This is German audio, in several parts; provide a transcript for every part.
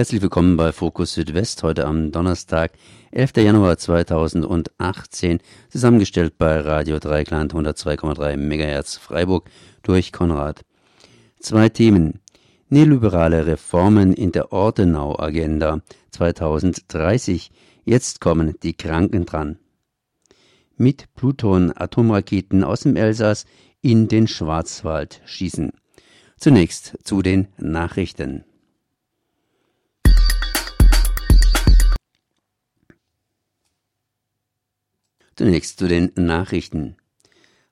Herzlich willkommen bei Fokus Südwest heute am Donnerstag, 11. Januar 2018, zusammengestellt bei Radio Dreikland 102,3 MHz Freiburg durch Konrad. Zwei Themen. Neoliberale Reformen in der Ortenau-Agenda 2030. Jetzt kommen die Kranken dran. Mit Pluton-Atomraketen aus dem Elsass in den Schwarzwald schießen. Zunächst zu den Nachrichten. Zunächst zu den Nachrichten.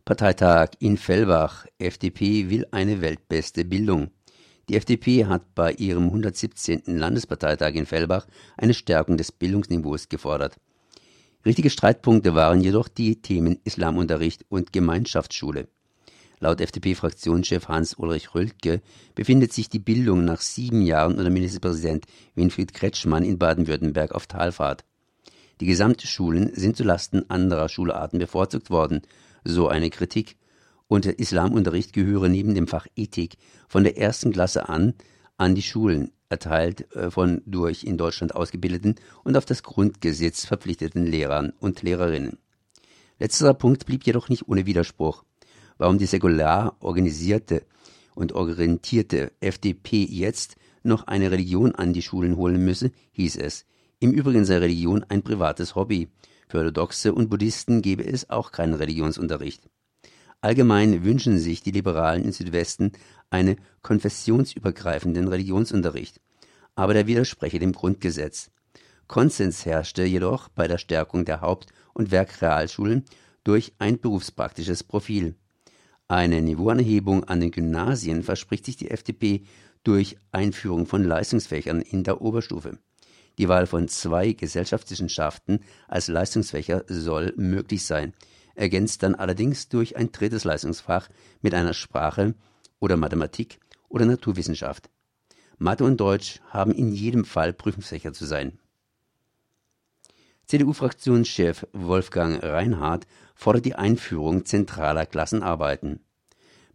Parteitag in Fellbach. FDP will eine weltbeste Bildung. Die FDP hat bei ihrem 117. Landesparteitag in Fellbach eine Stärkung des Bildungsniveaus gefordert. Richtige Streitpunkte waren jedoch die Themen Islamunterricht und Gemeinschaftsschule. Laut FDP-Fraktionschef Hans-Ulrich Röltke befindet sich die Bildung nach sieben Jahren unter Ministerpräsident Winfried Kretschmann in Baden-Württemberg auf Talfahrt. Die Gesamtschulen sind zulasten anderer Schularten bevorzugt worden, so eine Kritik. Und der Islamunterricht gehöre neben dem Fach Ethik von der ersten Klasse an an die Schulen, erteilt äh, von durch in Deutschland ausgebildeten und auf das Grundgesetz verpflichteten Lehrern und Lehrerinnen. Letzterer Punkt blieb jedoch nicht ohne Widerspruch. Warum die säkular organisierte und orientierte FDP jetzt noch eine Religion an die Schulen holen müsse, hieß es, im Übrigen sei Religion ein privates Hobby. Für Orthodoxe und Buddhisten gebe es auch keinen Religionsunterricht. Allgemein wünschen sich die Liberalen im Südwesten einen konfessionsübergreifenden Religionsunterricht. Aber der widerspreche dem Grundgesetz. Konsens herrschte jedoch bei der Stärkung der Haupt- und Werkrealschulen durch ein berufspraktisches Profil. Eine Niveauanhebung an den Gymnasien verspricht sich die FDP durch Einführung von Leistungsfächern in der Oberstufe. Die Wahl von zwei Gesellschaftswissenschaften als Leistungsfächer soll möglich sein, ergänzt dann allerdings durch ein drittes Leistungsfach mit einer Sprache oder Mathematik oder Naturwissenschaft. Mathe und Deutsch haben in jedem Fall Prüfungsfächer zu sein. CDU-Fraktionschef Wolfgang Reinhardt fordert die Einführung zentraler Klassenarbeiten.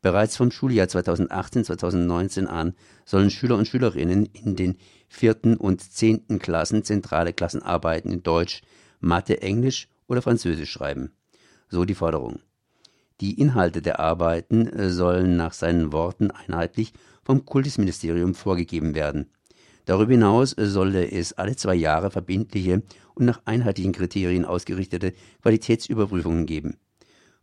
Bereits vom Schuljahr 2018-2019 an sollen Schüler und Schülerinnen in den vierten und zehnten Klassen zentrale Klassenarbeiten in Deutsch, Mathe, Englisch oder Französisch schreiben. So die Forderung. Die Inhalte der Arbeiten äh, sollen nach seinen Worten einheitlich vom Kultusministerium vorgegeben werden. Darüber hinaus äh, solle es alle zwei Jahre verbindliche und nach einheitlichen Kriterien ausgerichtete Qualitätsüberprüfungen geben.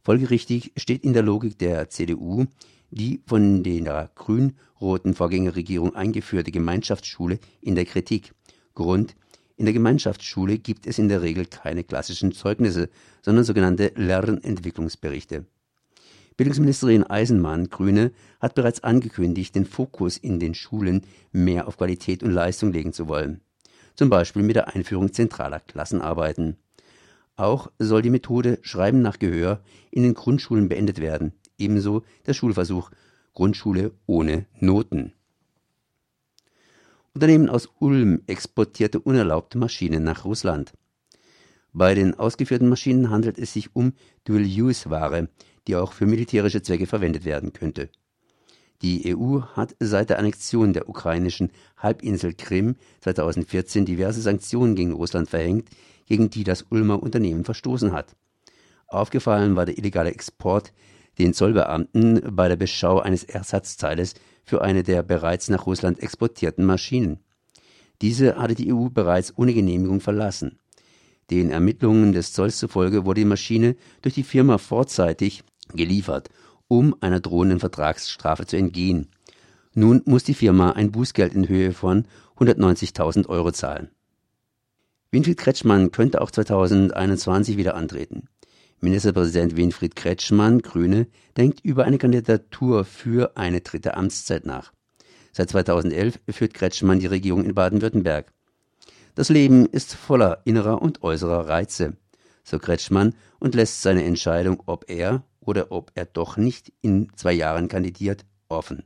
Folgerichtig steht in der Logik der CDU die von der grün-roten Vorgängerregierung eingeführte Gemeinschaftsschule in der Kritik. Grund in der Gemeinschaftsschule gibt es in der Regel keine klassischen Zeugnisse, sondern sogenannte Lernentwicklungsberichte. Bildungsministerin Eisenmann, Grüne, hat bereits angekündigt, den Fokus in den Schulen mehr auf Qualität und Leistung legen zu wollen. Zum Beispiel mit der Einführung zentraler Klassenarbeiten. Auch soll die Methode Schreiben nach Gehör in den Grundschulen beendet werden, ebenso der Schulversuch Grundschule ohne Noten. Unternehmen aus Ulm exportierte unerlaubte Maschinen nach Russland. Bei den ausgeführten Maschinen handelt es sich um Dual-Use-Ware, die auch für militärische Zwecke verwendet werden könnte. Die EU hat seit der Annexion der ukrainischen Halbinsel Krim 2014 diverse Sanktionen gegen Russland verhängt, gegen die das Ulmer Unternehmen verstoßen hat. Aufgefallen war der illegale Export den Zollbeamten bei der Beschau eines Ersatzzeiles für eine der bereits nach Russland exportierten Maschinen. Diese hatte die EU bereits ohne Genehmigung verlassen. Den Ermittlungen des Zolls zufolge wurde die Maschine durch die Firma vorzeitig geliefert, um einer drohenden Vertragsstrafe zu entgehen. Nun muss die Firma ein Bußgeld in Höhe von 190.000 Euro zahlen. Winfried Kretschmann könnte auch 2021 wieder antreten. Ministerpräsident Winfried Kretschmann, Grüne, denkt über eine Kandidatur für eine dritte Amtszeit nach. Seit 2011 führt Kretschmann die Regierung in Baden-Württemberg. Das Leben ist voller innerer und äußerer Reize, so Kretschmann und lässt seine Entscheidung, ob er oder ob er doch nicht in zwei Jahren kandidiert, offen.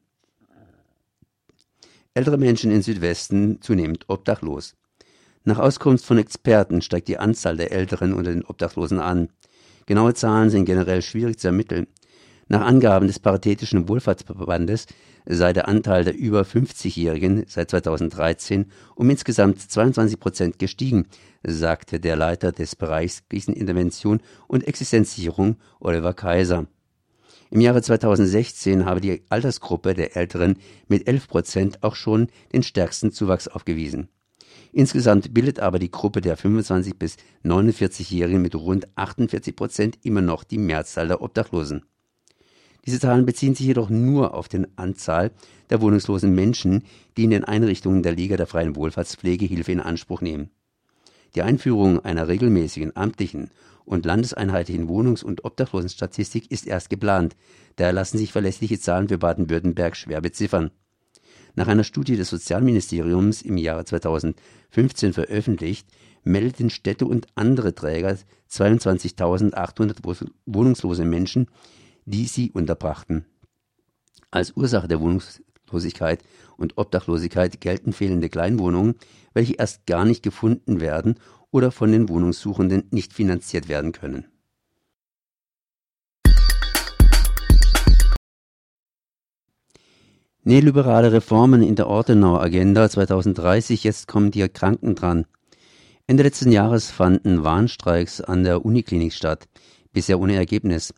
Ältere Menschen im Südwesten zunehmend obdachlos. Nach Auskunft von Experten steigt die Anzahl der Älteren unter den Obdachlosen an. Genaue Zahlen sind generell schwierig zu ermitteln. Nach Angaben des Paritätischen Wohlfahrtsverbandes sei der Anteil der über 50-Jährigen seit 2013 um insgesamt 22 Prozent gestiegen, sagte der Leiter des Bereichs Krisenintervention und Existenzsicherung Oliver Kaiser. Im Jahre 2016 habe die Altersgruppe der Älteren mit 11 Prozent auch schon den stärksten Zuwachs aufgewiesen. Insgesamt bildet aber die Gruppe der 25 bis 49-Jährigen mit rund 48 Prozent immer noch die Mehrzahl der Obdachlosen. Diese Zahlen beziehen sich jedoch nur auf die Anzahl der wohnungslosen Menschen, die in den Einrichtungen der Liga der freien Wohlfahrtspflege Hilfe in Anspruch nehmen. Die Einführung einer regelmäßigen amtlichen und landeseinheitlichen Wohnungs- und Obdachlosenstatistik ist erst geplant. Daher lassen sich verlässliche Zahlen für Baden-Württemberg schwer beziffern. Nach einer Studie des Sozialministeriums im Jahre 2015 veröffentlicht, meldeten Städte und andere Träger 22.800 wohnungslose Menschen die sie unterbrachten. Als Ursache der Wohnungslosigkeit und Obdachlosigkeit gelten fehlende Kleinwohnungen, welche erst gar nicht gefunden werden oder von den Wohnungssuchenden nicht finanziert werden können. Neoliberale Reformen in der Ortenauer Agenda 2030, jetzt kommen die Kranken dran. Ende letzten Jahres fanden Warnstreiks an der Uniklinik statt, bisher ohne Ergebnis.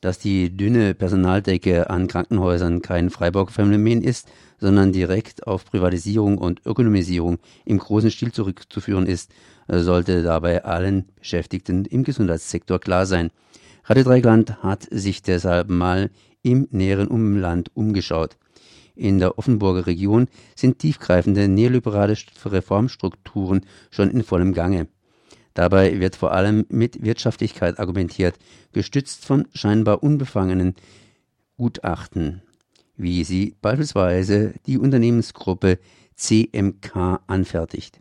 Dass die dünne Personaldecke an Krankenhäusern kein Freiburg-Phänomen ist, sondern direkt auf Privatisierung und Ökonomisierung im großen Stil zurückzuführen ist, sollte dabei allen Beschäftigten im Gesundheitssektor klar sein. Radio Dreigland hat sich deshalb mal im näheren Umland umgeschaut. In der Offenburger Region sind tiefgreifende neoliberale Reformstrukturen schon in vollem Gange. Dabei wird vor allem mit Wirtschaftlichkeit argumentiert, gestützt von scheinbar unbefangenen Gutachten, wie sie beispielsweise die Unternehmensgruppe CMK anfertigt.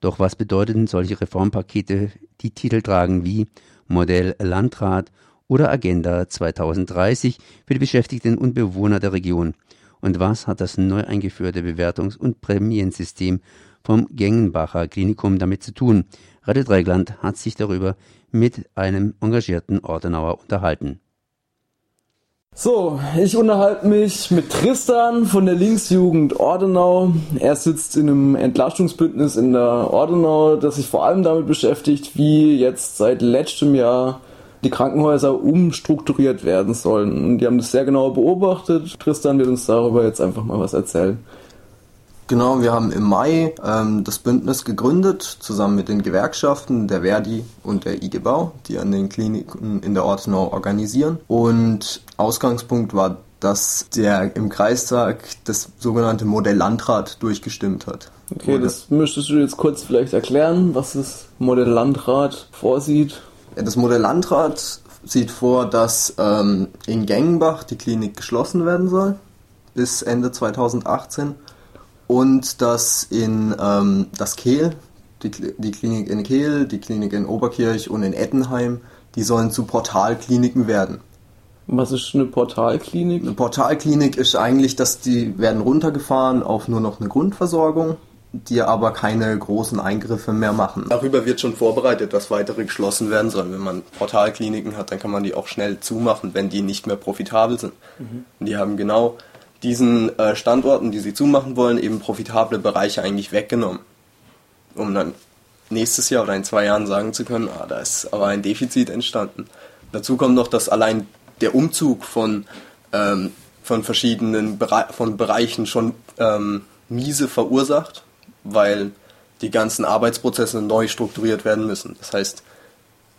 Doch was bedeuten solche Reformpakete, die Titel tragen wie Modell Landrat oder Agenda 2030 für die Beschäftigten und Bewohner der Region? Und was hat das neu eingeführte Bewertungs- und Prämiensystem vom Gengenbacher Klinikum damit zu tun? Radio Dreigland hat sich darüber mit einem engagierten Ordenauer unterhalten. So, ich unterhalte mich mit Tristan von der Linksjugend Ordenau. Er sitzt in einem Entlastungsbündnis in der Ordenau, das sich vor allem damit beschäftigt, wie jetzt seit letztem Jahr die Krankenhäuser umstrukturiert werden sollen. Und die haben das sehr genau beobachtet. Tristan wird uns darüber jetzt einfach mal was erzählen. Genau, wir haben im Mai ähm, das Bündnis gegründet, zusammen mit den Gewerkschaften der Verdi und der IG Bau, die an den Kliniken in der Ortenau organisieren. Und Ausgangspunkt war, dass der im Kreistag das sogenannte Modell Landrat durchgestimmt hat. Okay, das möchtest du jetzt kurz vielleicht erklären, was das Modell Landrat vorsieht? Das Modell Landrat sieht vor, dass ähm, in Gengenbach die Klinik geschlossen werden soll bis Ende 2018 und dass in ähm, das Kehl, die, die Klinik in Kehl, die Klinik in Oberkirch und in Ettenheim, die sollen zu Portalkliniken werden. Was ist eine Portalklinik? Eine Portalklinik ist eigentlich, dass die werden runtergefahren auf nur noch eine Grundversorgung, die aber keine großen Eingriffe mehr machen. Darüber wird schon vorbereitet, dass weitere geschlossen werden sollen. Wenn man Portalkliniken hat, dann kann man die auch schnell zumachen, wenn die nicht mehr profitabel sind. Mhm. Und die haben genau diesen äh, Standorten, die sie zumachen wollen, eben profitable Bereiche eigentlich weggenommen. Um dann nächstes Jahr oder in zwei Jahren sagen zu können, ah, da ist aber ein Defizit entstanden. Dazu kommt noch, dass allein der Umzug von, ähm, von verschiedenen Bere von Bereichen schon ähm, Miese verursacht, weil die ganzen Arbeitsprozesse neu strukturiert werden müssen. Das heißt,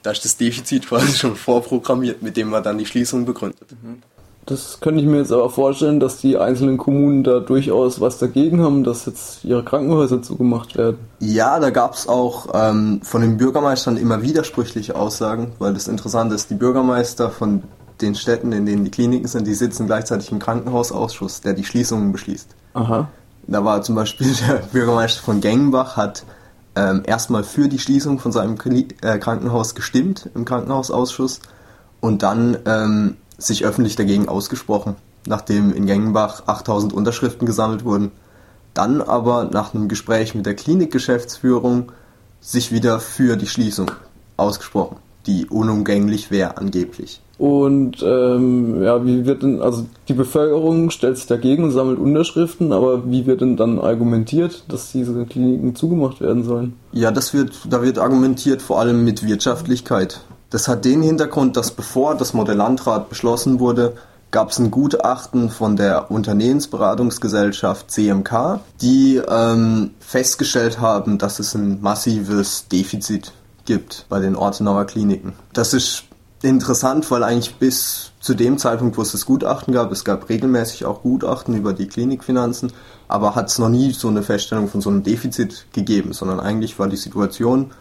da ist das Defizit quasi schon vorprogrammiert, mit dem man dann die Schließung begründet. Mhm. Das könnte ich mir jetzt aber vorstellen, dass die einzelnen Kommunen da durchaus was dagegen haben, dass jetzt ihre Krankenhäuser zugemacht werden. Ja, da gab es auch ähm, von den Bürgermeistern immer widersprüchliche Aussagen, weil das Interessante ist, die Bürgermeister von den Städten, in denen die Kliniken sind, die sitzen gleichzeitig im Krankenhausausschuss, der die Schließungen beschließt. Aha. Da war zum Beispiel der Bürgermeister von Gengenbach, hat ähm, erstmal für die Schließung von seinem äh, Krankenhaus gestimmt im Krankenhausausschuss und dann ähm, sich öffentlich dagegen ausgesprochen, nachdem in Gengenbach 8000 Unterschriften gesammelt wurden. Dann aber nach einem Gespräch mit der Klinikgeschäftsführung sich wieder für die Schließung ausgesprochen, die unumgänglich wäre angeblich. Und ähm, ja, wie wird denn, also die Bevölkerung stellt sich dagegen und sammelt Unterschriften, aber wie wird denn dann argumentiert, dass diese Kliniken zugemacht werden sollen? Ja, das wird, da wird argumentiert vor allem mit Wirtschaftlichkeit. Das hat den Hintergrund, dass bevor das Modelllandrat beschlossen wurde, gab es ein Gutachten von der Unternehmensberatungsgesellschaft CMK, die ähm, festgestellt haben, dass es ein massives Defizit gibt bei den Ortenauer Kliniken. Das ist interessant, weil eigentlich bis zu dem Zeitpunkt, wo es das Gutachten gab, es gab regelmäßig auch Gutachten über die Klinikfinanzen, aber hat es noch nie so eine Feststellung von so einem Defizit gegeben, sondern eigentlich war die Situation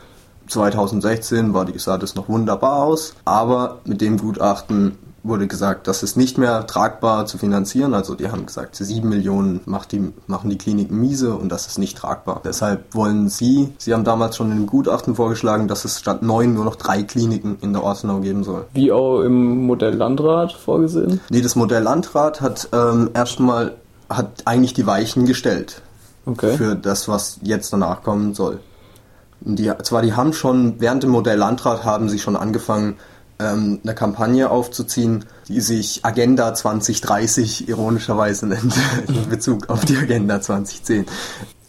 2016 war die, sah das noch wunderbar aus, aber mit dem Gutachten wurde gesagt, das ist nicht mehr tragbar zu finanzieren. Also die haben gesagt, 7 Millionen macht die, machen die Kliniken miese und das ist nicht tragbar. Deshalb wollen sie, sie haben damals schon in dem Gutachten vorgeschlagen, dass es statt neun nur noch drei Kliniken in der Ortenau geben soll. Wie auch im Modell Landrat vorgesehen? Nee, das Modell Landrat hat ähm, erstmal hat eigentlich die Weichen gestellt okay. für das, was jetzt danach kommen soll. Die, zwar die haben schon während dem Modell Landrat haben sie schon angefangen ähm, eine Kampagne aufzuziehen, die sich Agenda 2030 ironischerweise nennt, in Bezug auf die Agenda 2010.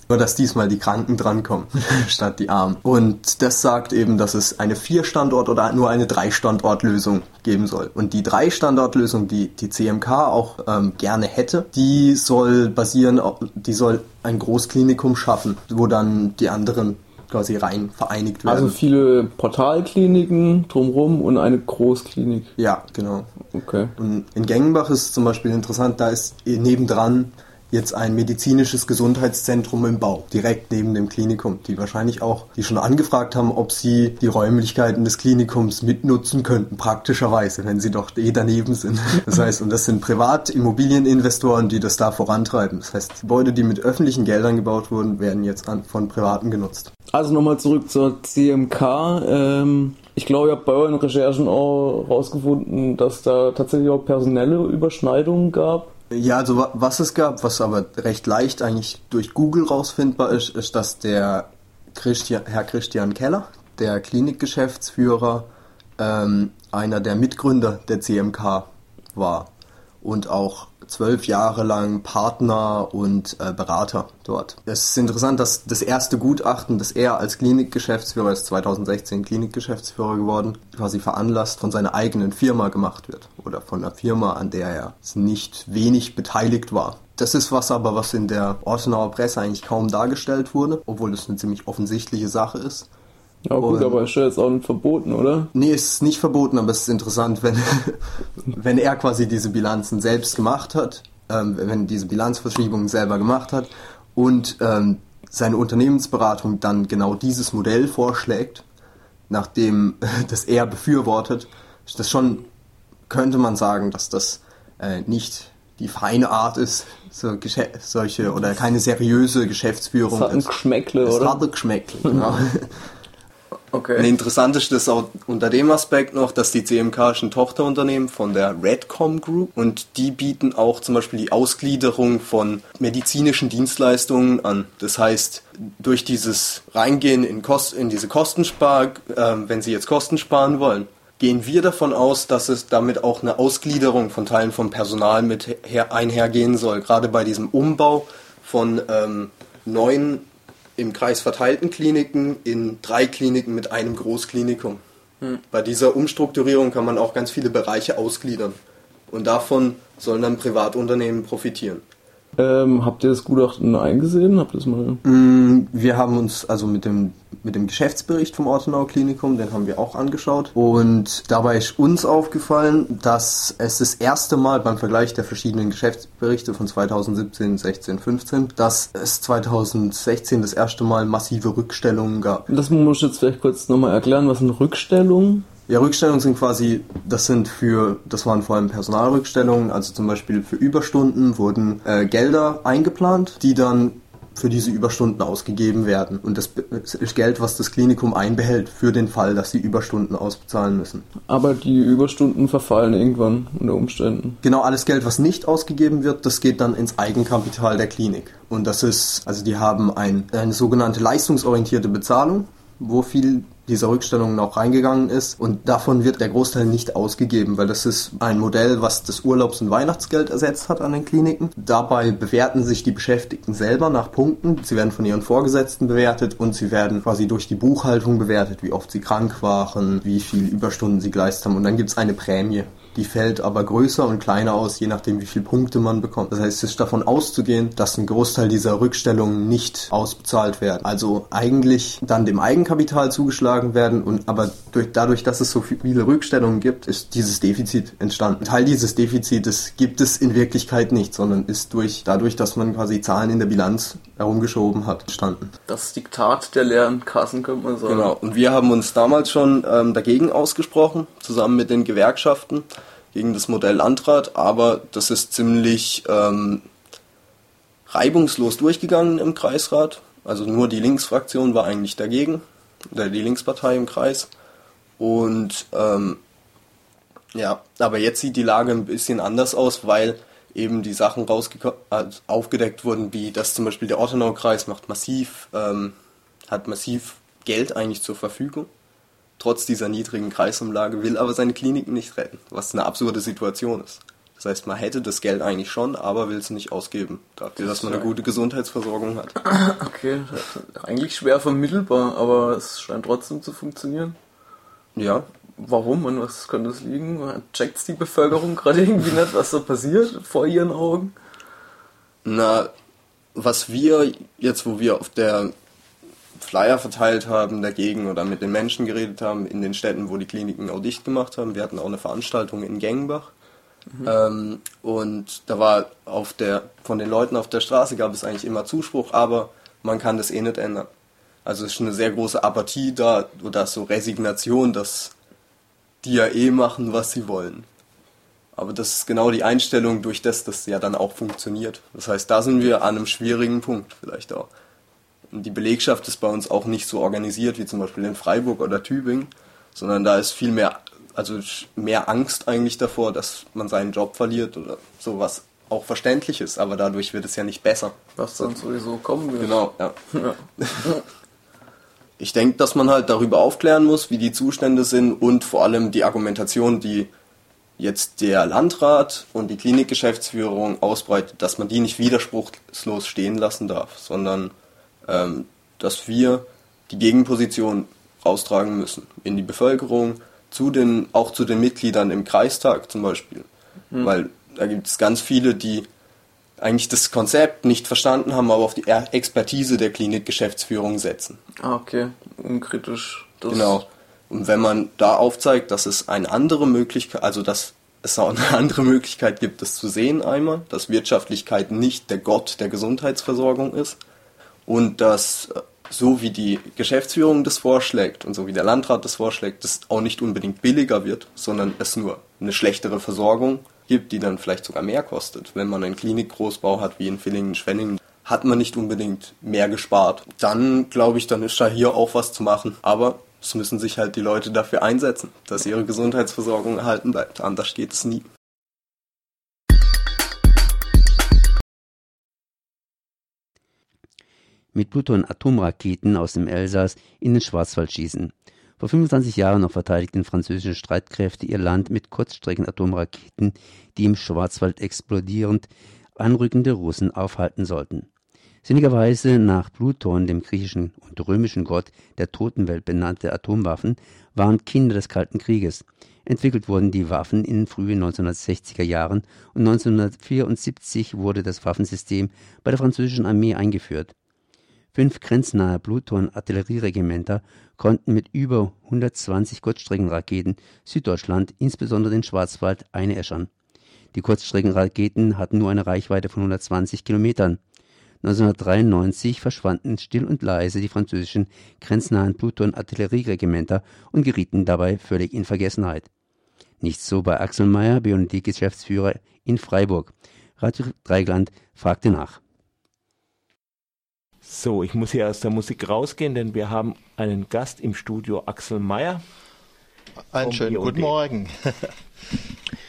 Nur dass diesmal die Kranken drankommen, statt die Armen. Und das sagt eben, dass es eine Vier-Standort- oder nur eine Drei-Standort-Lösung geben soll. Und die Drei-Standort-Lösung, die die CMK auch ähm, gerne hätte, die soll basieren, die soll ein Großklinikum schaffen, wo dann die anderen quasi rein vereinigt werden. Also viele Portalkliniken drumherum und eine Großklinik. Ja, genau. Okay. Und in Gengenbach ist zum Beispiel interessant, da ist nebendran jetzt ein medizinisches Gesundheitszentrum im Bau, direkt neben dem Klinikum, die wahrscheinlich auch, die schon angefragt haben, ob sie die Räumlichkeiten des Klinikums mitnutzen könnten, praktischerweise, wenn sie doch eh daneben sind. Das heißt, und das sind Privatimmobilieninvestoren, die das da vorantreiben. Das heißt, Gebäude, die mit öffentlichen Geldern gebaut wurden, werden jetzt an, von Privaten genutzt. Also nochmal zurück zur CMK. Ähm ich glaube, ihr habt bei euren Recherchen auch herausgefunden, dass da tatsächlich auch personelle Überschneidungen gab. Ja, also was es gab, was aber recht leicht eigentlich durch Google rausfindbar ist, ist, dass der Christian, Herr Christian Keller, der Klinikgeschäftsführer, ähm, einer der Mitgründer der CMK war. Und auch zwölf Jahre lang Partner und äh, Berater dort. Es ist interessant, dass das erste Gutachten, das er als Klinikgeschäftsführer, ist 2016 Klinikgeschäftsführer geworden, quasi veranlasst von seiner eigenen Firma gemacht wird oder von einer Firma, an der er nicht wenig beteiligt war. Das ist was aber, was in der Ortenauer Presse eigentlich kaum dargestellt wurde, obwohl das eine ziemlich offensichtliche Sache ist. Ja gut, und, aber ist ja jetzt auch verboten, oder? Nee, es ist nicht verboten, aber es ist interessant, wenn, wenn er quasi diese Bilanzen selbst gemacht hat, ähm, wenn diese Bilanzverschiebungen selber gemacht hat und ähm, seine Unternehmensberatung dann genau dieses Modell vorschlägt, nachdem das er befürwortet, ist das schon, könnte man sagen, dass das äh, nicht die feine Art ist, so solche oder keine seriöse Geschäftsführung. Es hat ein Geschmäckle, oder? Es hat ein Geschmäckle, genau. Okay. Und interessant ist das auch unter dem Aspekt noch, dass die CMK ist ein Tochterunternehmen von der Redcom Group und die bieten auch zum Beispiel die Ausgliederung von medizinischen Dienstleistungen an. Das heißt, durch dieses Reingehen in, Kost, in diese Kostenspar, äh, wenn sie jetzt Kosten sparen wollen, gehen wir davon aus, dass es damit auch eine Ausgliederung von Teilen vom Personal mit her, einhergehen soll. Gerade bei diesem Umbau von ähm, neuen im Kreis verteilten Kliniken in drei Kliniken mit einem Großklinikum. Hm. Bei dieser Umstrukturierung kann man auch ganz viele Bereiche ausgliedern. Und davon sollen dann Privatunternehmen profitieren. Ähm, habt ihr das Gutachten eingesehen? Habt ihr das mal? Mm, wir haben uns also mit dem, mit dem Geschäftsbericht vom Ortenau Klinikum, den haben wir auch angeschaut. Und dabei ist uns aufgefallen, dass es das erste Mal beim Vergleich der verschiedenen Geschäftsberichte von 2017, 16, 15, dass es 2016 das erste Mal massive Rückstellungen gab. Das muss ich jetzt vielleicht kurz nochmal erklären, was sind Rückstellungen? Ja, Rückstellungen sind quasi, das sind für, das waren vor allem Personalrückstellungen, also zum Beispiel für Überstunden wurden äh, Gelder eingeplant, die dann für diese Überstunden ausgegeben werden. Und das ist Geld, was das Klinikum einbehält für den Fall, dass sie Überstunden ausbezahlen müssen. Aber die Überstunden verfallen irgendwann unter Umständen. Genau, alles Geld, was nicht ausgegeben wird, das geht dann ins Eigenkapital der Klinik. Und das ist, also die haben ein, eine sogenannte leistungsorientierte Bezahlung, wo viel dieser Rückstellungen auch reingegangen ist. Und davon wird der Großteil nicht ausgegeben, weil das ist ein Modell, was das Urlaubs- und Weihnachtsgeld ersetzt hat an den Kliniken. Dabei bewerten sich die Beschäftigten selber nach Punkten. Sie werden von ihren Vorgesetzten bewertet und sie werden quasi durch die Buchhaltung bewertet, wie oft sie krank waren, wie viel Überstunden sie geleistet haben. Und dann gibt es eine Prämie. Die fällt aber größer und kleiner aus, je nachdem, wie viele Punkte man bekommt. Das heißt, es ist davon auszugehen, dass ein Großteil dieser Rückstellungen nicht ausbezahlt werden. Also eigentlich dann dem Eigenkapital zugeschlagen werden und aber durch, dadurch, dass es so viele Rückstellungen gibt, ist dieses Defizit entstanden. Teil dieses Defizites gibt es in Wirklichkeit nicht, sondern ist durch, dadurch, dass man quasi Zahlen in der Bilanz herumgeschoben hat, entstanden. Das Diktat der leeren Kassen, könnte man sagen. Genau. Und wir haben uns damals schon ähm, dagegen ausgesprochen, zusammen mit den Gewerkschaften gegen das Modell Landrat, aber das ist ziemlich ähm, reibungslos durchgegangen im Kreisrat. Also nur die Linksfraktion war eigentlich dagegen, oder die Linkspartei im Kreis. Und ähm, ja, aber jetzt sieht die Lage ein bisschen anders aus, weil eben die Sachen also aufgedeckt wurden, wie dass zum Beispiel der Ortenau-Kreis macht massiv, ähm, hat massiv Geld eigentlich zur Verfügung trotz dieser niedrigen Kreisumlage, will aber seine Kliniken nicht retten, was eine absurde Situation ist. Das heißt, man hätte das Geld eigentlich schon, aber will es nicht ausgeben, dafür, dass man eine gute Gesundheitsversorgung hat. Okay, eigentlich schwer vermittelbar, aber es scheint trotzdem zu funktionieren. Ja. Warum und was könnte es liegen? Checkt die Bevölkerung gerade irgendwie nicht, was da passiert vor ihren Augen? Na, was wir jetzt, wo wir auf der Flyer verteilt haben dagegen oder mit den Menschen geredet haben in den Städten, wo die Kliniken auch dicht gemacht haben. Wir hatten auch eine Veranstaltung in Gengenbach. Mhm. Ähm, und da war auf der, von den Leuten auf der Straße gab es eigentlich immer Zuspruch, aber man kann das eh nicht ändern. Also es ist eine sehr große Apathie da oder so Resignation, dass die ja eh machen, was sie wollen. Aber das ist genau die Einstellung, durch das das ja dann auch funktioniert. Das heißt, da sind wir an einem schwierigen Punkt vielleicht auch die Belegschaft ist bei uns auch nicht so organisiert wie zum Beispiel in Freiburg oder Tübingen, sondern da ist viel mehr, also mehr Angst eigentlich davor, dass man seinen Job verliert oder sowas auch verständlich ist, aber dadurch wird es ja nicht besser. Was dann sowieso kommen wird. Genau, ja. ja. Ich denke, dass man halt darüber aufklären muss, wie die Zustände sind und vor allem die Argumentation, die jetzt der Landrat und die Klinikgeschäftsführung ausbreitet, dass man die nicht widerspruchslos stehen lassen darf, sondern ähm, dass wir die Gegenposition austragen müssen in die Bevölkerung, zu den, auch zu den Mitgliedern im Kreistag zum Beispiel. Mhm. Weil da gibt es ganz viele, die eigentlich das Konzept nicht verstanden haben, aber auf die Expertise der Klinikgeschäftsführung setzen. Ah, okay. Unkritisch. Das genau. Und wenn man da aufzeigt, dass es eine andere Möglichkeit, also dass es auch eine andere Möglichkeit gibt, das zu sehen einmal, dass Wirtschaftlichkeit nicht der Gott der Gesundheitsversorgung ist, und dass äh, so wie die Geschäftsführung das vorschlägt und so wie der Landrat das vorschlägt, das auch nicht unbedingt billiger wird, sondern es nur eine schlechtere Versorgung gibt, die dann vielleicht sogar mehr kostet. Wenn man einen Klinikgroßbau hat wie in Villingen-Schwenningen, hat man nicht unbedingt mehr gespart. Dann glaube ich, dann ist da hier auch was zu machen. Aber es müssen sich halt die Leute dafür einsetzen, dass ihre Gesundheitsversorgung erhalten bleibt. Anders geht es nie. Mit Pluton-Atomraketen aus dem Elsass in den Schwarzwald schießen. Vor 25 Jahren noch verteidigten französische Streitkräfte ihr Land mit Kurzstrecken-Atomraketen, die im Schwarzwald explodierend anrückende Russen aufhalten sollten. Sinnigerweise nach Pluton, dem griechischen und römischen Gott der Totenwelt benannte Atomwaffen, waren Kinder des Kalten Krieges. Entwickelt wurden die Waffen in den frühen 1960er Jahren und 1974 wurde das Waffensystem bei der französischen Armee eingeführt. Fünf grenznahe Pluton-Artillerieregimenter konnten mit über 120 Kurzstreckenraketen Süddeutschland, insbesondere den Schwarzwald, einäschern. Die Kurzstreckenraketen hatten nur eine Reichweite von 120 Kilometern. 1993 verschwanden still und leise die französischen grenznahen Pluton-Artillerieregimenter und gerieten dabei völlig in Vergessenheit. Nicht so bei Axel Mayer, BND-Geschäftsführer in Freiburg. Radio Dreigland fragte nach. So, ich muss hier aus der Musik rausgehen, denn wir haben einen Gast im Studio, Axel Meyer. Einen schönen guten Morgen.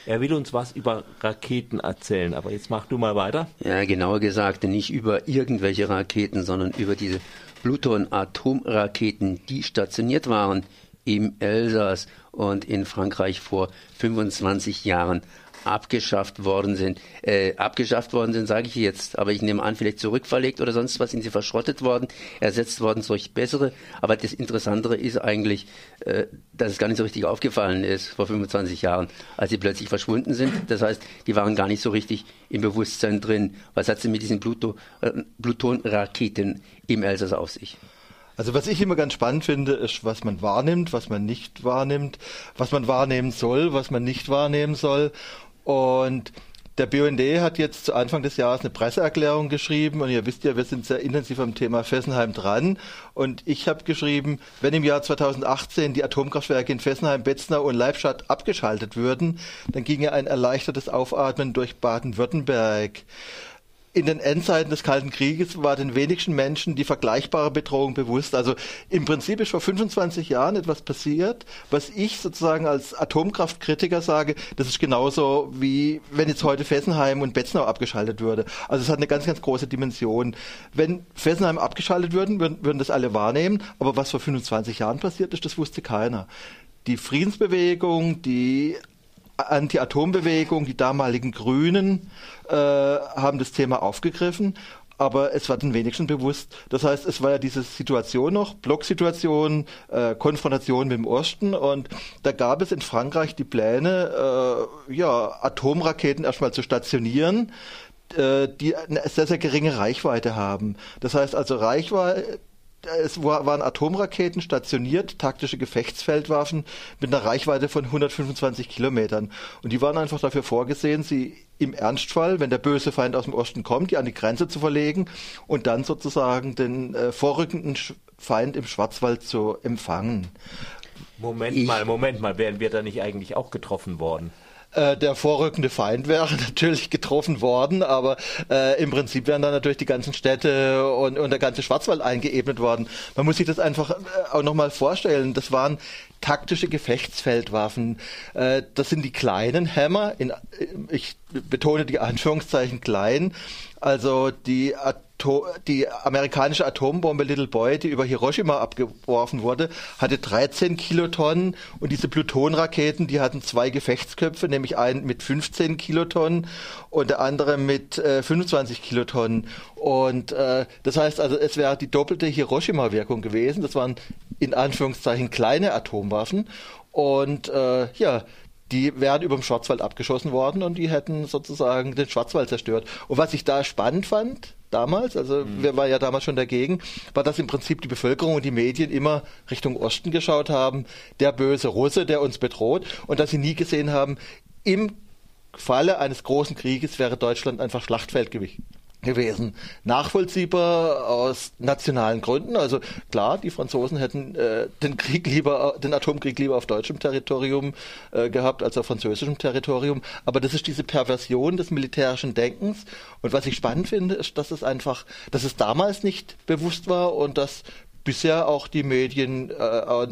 Er will uns was über Raketen erzählen, aber jetzt mach du mal weiter. Ja, genauer gesagt, nicht über irgendwelche Raketen, sondern über diese Pluton-Atomraketen, die stationiert waren im Elsass und in Frankreich vor 25 Jahren abgeschafft worden sind. Äh, abgeschafft worden sind, sage ich jetzt, aber ich nehme an, vielleicht zurückverlegt oder sonst was, sind sie verschrottet worden, ersetzt worden durch bessere. Aber das Interessantere ist eigentlich, äh, dass es gar nicht so richtig aufgefallen ist vor 25 Jahren, als sie plötzlich verschwunden sind. Das heißt, die waren gar nicht so richtig im Bewusstsein drin. Was hat sie mit diesen Pluto, äh, Pluton-Raketen im Elsass auf sich? Also was ich immer ganz spannend finde, ist, was man wahrnimmt, was man nicht wahrnimmt, was man wahrnehmen soll, was man nicht wahrnehmen soll. Und der BUND hat jetzt zu Anfang des Jahres eine Presseerklärung geschrieben und ihr wisst ja, wir sind sehr intensiv am Thema Fessenheim dran. Und ich habe geschrieben, wenn im Jahr 2018 die Atomkraftwerke in Fessenheim, Betznau und Leibstadt abgeschaltet würden, dann ginge ein erleichtertes Aufatmen durch Baden-Württemberg in den Endzeiten des Kalten Krieges war den wenigsten Menschen die vergleichbare Bedrohung bewusst. Also im Prinzip ist vor 25 Jahren etwas passiert, was ich sozusagen als Atomkraftkritiker sage, das ist genauso wie wenn jetzt heute Fessenheim und Betznau abgeschaltet würde. Also es hat eine ganz, ganz große Dimension. Wenn Fessenheim abgeschaltet würden, würden, würden das alle wahrnehmen, aber was vor 25 Jahren passiert ist, das wusste keiner. Die Friedensbewegung, die Anti-Atom-Bewegung, die damaligen Grünen äh, haben das Thema aufgegriffen aber es war den wenigsten bewusst. Das heißt, es war ja diese Situation noch, Blocksituation, äh, Konfrontation mit dem Osten und da gab es in Frankreich die Pläne, äh, ja, Atomraketen erstmal zu stationieren, äh, die eine sehr, sehr geringe Reichweite haben. Das heißt also Reichweite, es waren Atomraketen stationiert, taktische Gefechtsfeldwaffen mit einer Reichweite von 125 Kilometern. Und die waren einfach dafür vorgesehen, sie im Ernstfall, wenn der böse Feind aus dem Osten kommt, die an die Grenze zu verlegen und dann sozusagen den äh, vorrückenden Feind im Schwarzwald zu empfangen. Moment ich mal, Moment mal, wären wir da nicht eigentlich auch getroffen worden? Äh, der vorrückende Feind wäre natürlich getroffen worden, aber äh, im Prinzip wären dann natürlich die ganzen Städte und, und der ganze Schwarzwald eingeebnet worden. Man muss sich das einfach äh, auch nochmal vorstellen. Das waren taktische Gefechtsfeldwaffen. Äh, das sind die kleinen Hammer, in, ich betone die Anführungszeichen klein, also die die amerikanische Atombombe Little Boy, die über Hiroshima abgeworfen wurde, hatte 13 Kilotonnen und diese Plutonraketen, die hatten zwei Gefechtsköpfe, nämlich einen mit 15 Kilotonnen und der andere mit äh, 25 Kilotonnen. Und äh, das heißt also, es wäre die doppelte Hiroshima-Wirkung gewesen. Das waren in Anführungszeichen kleine Atomwaffen. Und äh, ja, die wären über dem Schwarzwald abgeschossen worden und die hätten sozusagen den Schwarzwald zerstört. Und was ich da spannend fand, damals, also mhm. wir waren ja damals schon dagegen, war, dass im Prinzip die Bevölkerung und die Medien immer Richtung Osten geschaut haben, der böse Russe, der uns bedroht, und dass sie nie gesehen haben, im Falle eines großen Krieges wäre Deutschland einfach Schlachtfeld gewesen. Nachvollziehbar aus nationalen Gründen. Also klar, die Franzosen hätten äh, den Krieg lieber, den Atomkrieg lieber auf deutschem Territorium äh, gehabt als auf französischem Territorium. Aber das ist diese Perversion des militärischen Denkens. Und was ich spannend finde, ist, dass es einfach, dass es damals nicht bewusst war und dass bisher auch die Medien äh, äh,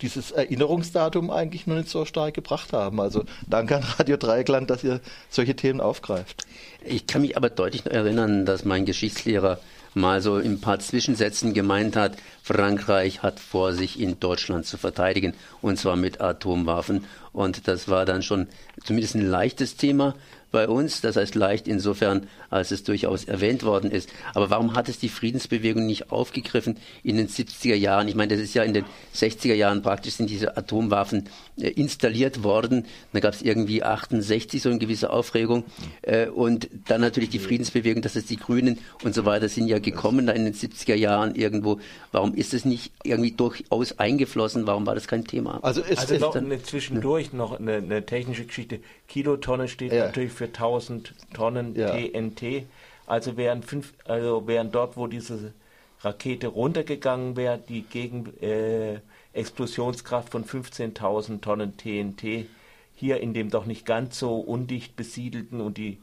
dieses Erinnerungsdatum eigentlich noch nicht so stark gebracht haben. Also danke an Radio Dreieckland, dass ihr solche Themen aufgreift. Ich kann mich aber deutlich erinnern, dass mein Geschichtslehrer mal so in ein paar Zwischensätzen gemeint hat, Frankreich hat vor, sich in Deutschland zu verteidigen, und zwar mit Atomwaffen. Und das war dann schon zumindest ein leichtes Thema bei uns, das heißt leicht insofern, als es durchaus erwähnt worden ist. Aber warum hat es die Friedensbewegung nicht aufgegriffen in den 70er Jahren? Ich meine, das ist ja in den 60er Jahren praktisch sind diese Atomwaffen äh, installiert worden. Da gab es irgendwie 68 so eine gewisse Aufregung. Äh, und dann natürlich die Friedensbewegung, das ist die Grünen und so weiter, sind ja gekommen da in den 70er Jahren irgendwo. Warum ist es nicht irgendwie durchaus eingeflossen? Warum war das kein Thema? Also ist, also ist noch dann, eine, zwischendurch ne? noch eine, eine, technische Geschichte. Kilotonne steht ja. natürlich für 1000 Tonnen ja. TNT. Also wären fünf, also wären dort, wo diese Rakete runtergegangen wäre, die gegen äh, Explosionskraft von 15.000 Tonnen TNT hier in dem doch nicht ganz so undicht besiedelten und die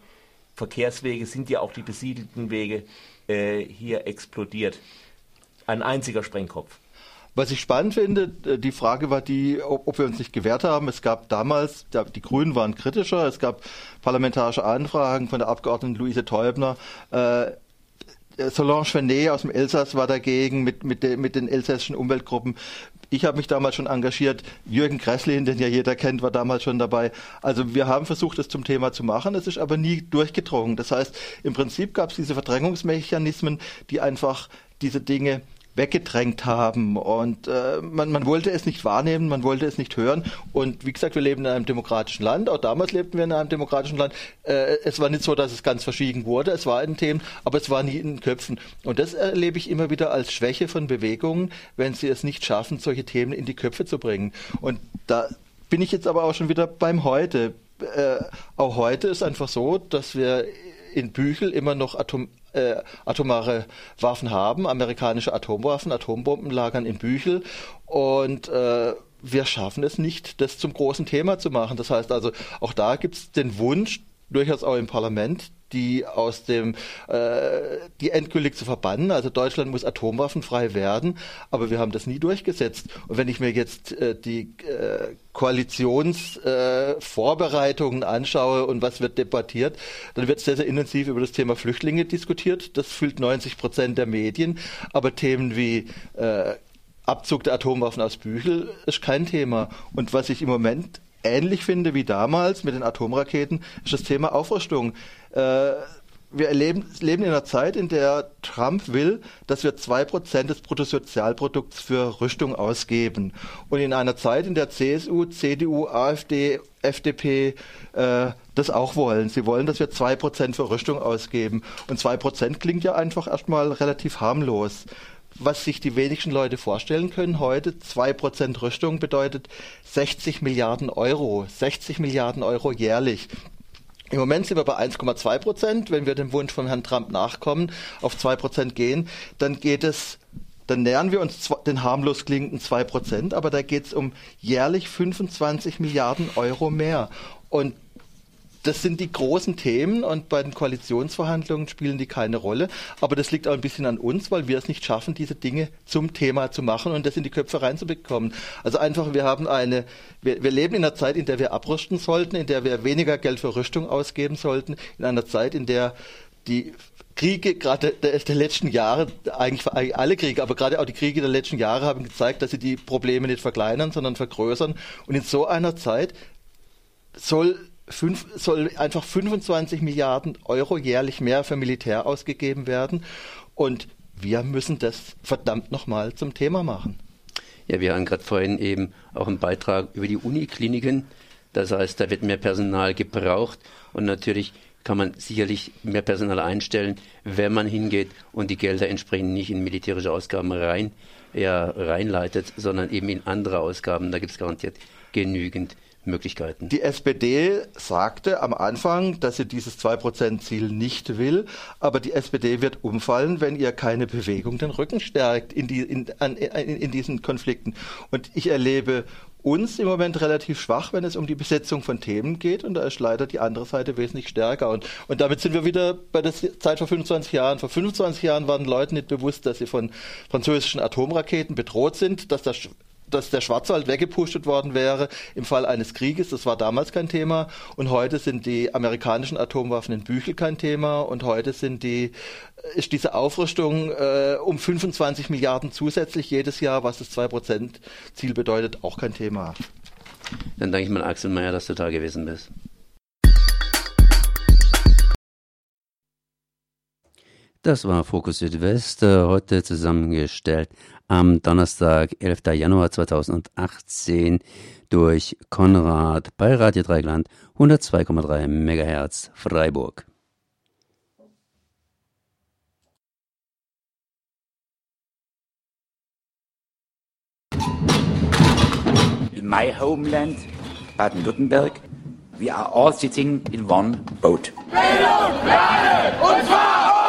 Verkehrswege sind ja auch die besiedelten Wege äh, hier explodiert. Ein einziger Sprengkopf. Was ich spannend finde, äh, die Frage war die, ob wir uns nicht gewehrt haben. Es gab damals, die Grünen waren kritischer, es gab parlamentarische Anfragen von der Abgeordneten Luise Teubner. Äh, Solange Fenet aus dem Elsass war dagegen mit, mit, de, mit den elsässischen Umweltgruppen. Ich habe mich damals schon engagiert. Jürgen Kresslin, den ja jeder kennt, war damals schon dabei. Also wir haben versucht, das zum Thema zu machen. Es ist aber nie durchgedrungen. Das heißt, im Prinzip gab es diese Verdrängungsmechanismen, die einfach diese Dinge weggedrängt haben. Und äh, man, man wollte es nicht wahrnehmen, man wollte es nicht hören. Und wie gesagt, wir leben in einem demokratischen Land. Auch damals lebten wir in einem demokratischen Land. Äh, es war nicht so, dass es ganz verschwiegen wurde. Es war in Themen, aber es war nie in den Köpfen. Und das erlebe ich immer wieder als Schwäche von Bewegungen, wenn sie es nicht schaffen, solche Themen in die Köpfe zu bringen. Und da bin ich jetzt aber auch schon wieder beim Heute. Äh, auch heute ist einfach so, dass wir in Büchel immer noch Atom, äh, atomare Waffen haben, amerikanische Atomwaffen, Atombomben lagern in Büchel und äh, wir schaffen es nicht, das zum großen Thema zu machen. Das heißt also, auch da gibt es den Wunsch, durchaus auch im Parlament, die aus dem, äh, die endgültig zu verbannen. Also Deutschland muss atomwaffenfrei werden, aber wir haben das nie durchgesetzt. Und wenn ich mir jetzt äh, die äh, Koalitionsvorbereitungen äh, anschaue und was wird debattiert, dann wird sehr, sehr intensiv über das Thema Flüchtlinge diskutiert. Das füllt 90 Prozent der Medien. Aber Themen wie äh, Abzug der Atomwaffen aus Büchel ist kein Thema. Und was ich im Moment ähnlich finde wie damals mit den Atomraketen, ist das Thema Aufrüstung. Äh, wir leben, leben in einer Zeit, in der Trump will, dass wir zwei Prozent des Bruttosozialprodukts für Rüstung ausgeben. Und in einer Zeit, in der CSU, CDU, AfD, FDP äh, das auch wollen. Sie wollen, dass wir zwei Prozent für Rüstung ausgeben. Und zwei Prozent klingt ja einfach erstmal relativ harmlos was sich die wenigsten Leute vorstellen können heute. 2% Rüstung bedeutet 60 Milliarden Euro. 60 Milliarden Euro jährlich. Im Moment sind wir bei 1,2 Prozent. Wenn wir dem Wunsch von Herrn Trump nachkommen, auf 2 Prozent gehen, dann geht es dann nähern wir uns den harmlos klingenden 2 Prozent, aber da geht es um jährlich 25 Milliarden Euro mehr. Und das sind die großen Themen und bei den Koalitionsverhandlungen spielen die keine Rolle. Aber das liegt auch ein bisschen an uns, weil wir es nicht schaffen, diese Dinge zum Thema zu machen und das in die Köpfe reinzubekommen. Also einfach, wir haben eine, wir, wir leben in einer Zeit, in der wir abrüsten sollten, in der wir weniger Geld für Rüstung ausgeben sollten, in einer Zeit, in der die Kriege gerade der, der, letzten Jahre, eigentlich alle Kriege, aber gerade auch die Kriege der letzten Jahre haben gezeigt, dass sie die Probleme nicht verkleinern, sondern vergrößern. Und in so einer Zeit soll fünf, soll einfach 25 Milliarden Euro jährlich mehr für Militär ausgegeben werden. Und wir müssen das verdammt nochmal zum Thema machen. Ja, wir haben gerade vorhin eben auch einen Beitrag über die Unikliniken. Das heißt, da wird mehr Personal gebraucht und natürlich kann man sicherlich mehr Personal einstellen, wenn man hingeht und die Gelder entsprechend nicht in militärische Ausgaben rein, ja, reinleitet, sondern eben in andere Ausgaben. Da gibt es garantiert genügend Möglichkeiten. Die SPD sagte am Anfang, dass sie dieses 2%-Ziel nicht will, aber die SPD wird umfallen, wenn ihr keine Bewegung den Rücken stärkt in, die, in, in, in diesen Konflikten. Und ich erlebe uns im Moment relativ schwach, wenn es um die Besetzung von Themen geht und da ist leider die andere Seite wesentlich stärker. Und, und damit sind wir wieder bei der Zeit vor 25 Jahren. Vor 25 Jahren waren Leuten nicht bewusst, dass sie von französischen Atomraketen bedroht sind, dass das dass der Schwarzwald weggepustet worden wäre im Fall eines Krieges. Das war damals kein Thema. Und heute sind die amerikanischen Atomwaffen in Büchel kein Thema. Und heute sind die, ist diese Aufrüstung äh, um 25 Milliarden zusätzlich jedes Jahr, was das 2-Prozent-Ziel bedeutet, auch kein Thema. Dann danke ich mal Axel Mayer, dass du da gewesen bist. Das war Fokus Südwest, äh, heute zusammengestellt am Donnerstag, 11. Januar 2018 durch Konrad bei Radio Dreigland 102,3 MHz Freiburg. In my homeland, Baden-Württemberg, we are all sitting in one boat. Bildung alle, und zwar